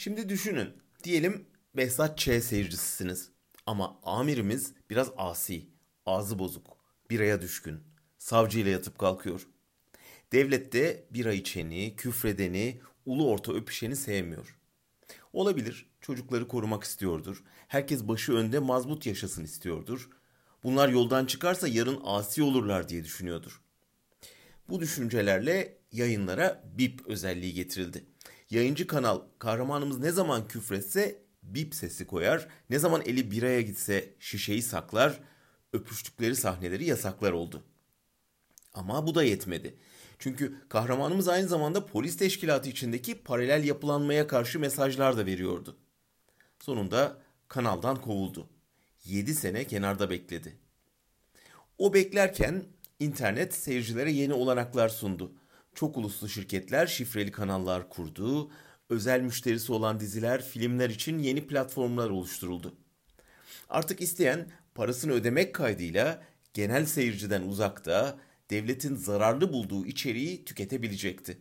Şimdi düşünün. Diyelim Behzat Ç seyircisisiniz. Ama amirimiz biraz asi, ağzı bozuk, biraya düşkün, savcıyla yatıp kalkıyor. Devlet de bira içeni, küfredeni, ulu orta öpüşeni sevmiyor. Olabilir, çocukları korumak istiyordur. Herkes başı önde mazbut yaşasın istiyordur. Bunlar yoldan çıkarsa yarın asi olurlar diye düşünüyordur. Bu düşüncelerle yayınlara bip özelliği getirildi. Yayıncı kanal kahramanımız ne zaman küfretse bip sesi koyar, ne zaman eli biraya gitse şişeyi saklar, öpüştükleri sahneleri yasaklar oldu. Ama bu da yetmedi. Çünkü kahramanımız aynı zamanda polis teşkilatı içindeki paralel yapılanmaya karşı mesajlar da veriyordu. Sonunda kanaldan kovuldu. 7 sene kenarda bekledi. O beklerken internet seyircilere yeni olanaklar sundu. Çok uluslu şirketler şifreli kanallar kurdu, özel müşterisi olan diziler, filmler için yeni platformlar oluşturuldu. Artık isteyen parasını ödemek kaydıyla genel seyirciden uzakta devletin zararlı bulduğu içeriği tüketebilecekti.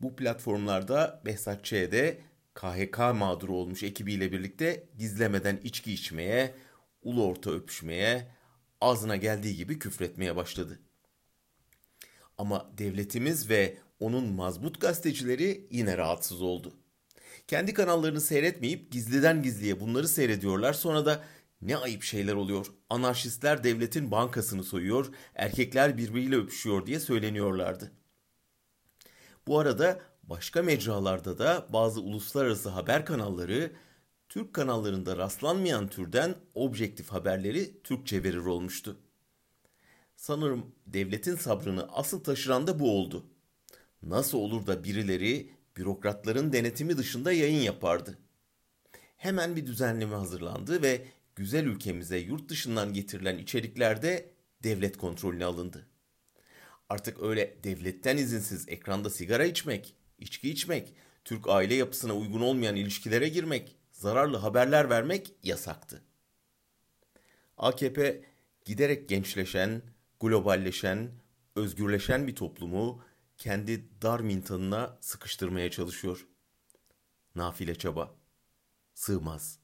Bu platformlarda Behzat Ç'de KHK mağduru olmuş ekibiyle birlikte gizlemeden içki içmeye, ulu orta öpüşmeye, ağzına geldiği gibi küfretmeye başladı. Ama devletimiz ve onun mazbut gazetecileri yine rahatsız oldu. Kendi kanallarını seyretmeyip gizliden gizliye bunları seyrediyorlar. Sonra da ne ayıp şeyler oluyor. Anarşistler devletin bankasını soyuyor, erkekler birbiriyle öpüşüyor diye söyleniyorlardı. Bu arada başka mecralarda da bazı uluslararası haber kanalları Türk kanallarında rastlanmayan türden objektif haberleri Türkçe verir olmuştu. Sanırım devletin sabrını asıl taşıran da bu oldu. Nasıl olur da birileri bürokratların denetimi dışında yayın yapardı? Hemen bir düzenleme hazırlandı ve güzel ülkemize yurt dışından getirilen içeriklerde devlet kontrolüne alındı. Artık öyle devletten izinsiz ekranda sigara içmek, içki içmek, Türk aile yapısına uygun olmayan ilişkilere girmek, zararlı haberler vermek yasaktı. AKP giderek gençleşen, globalleşen, özgürleşen bir toplumu kendi dar mintanına sıkıştırmaya çalışıyor. Nafile çaba. Sığmaz.''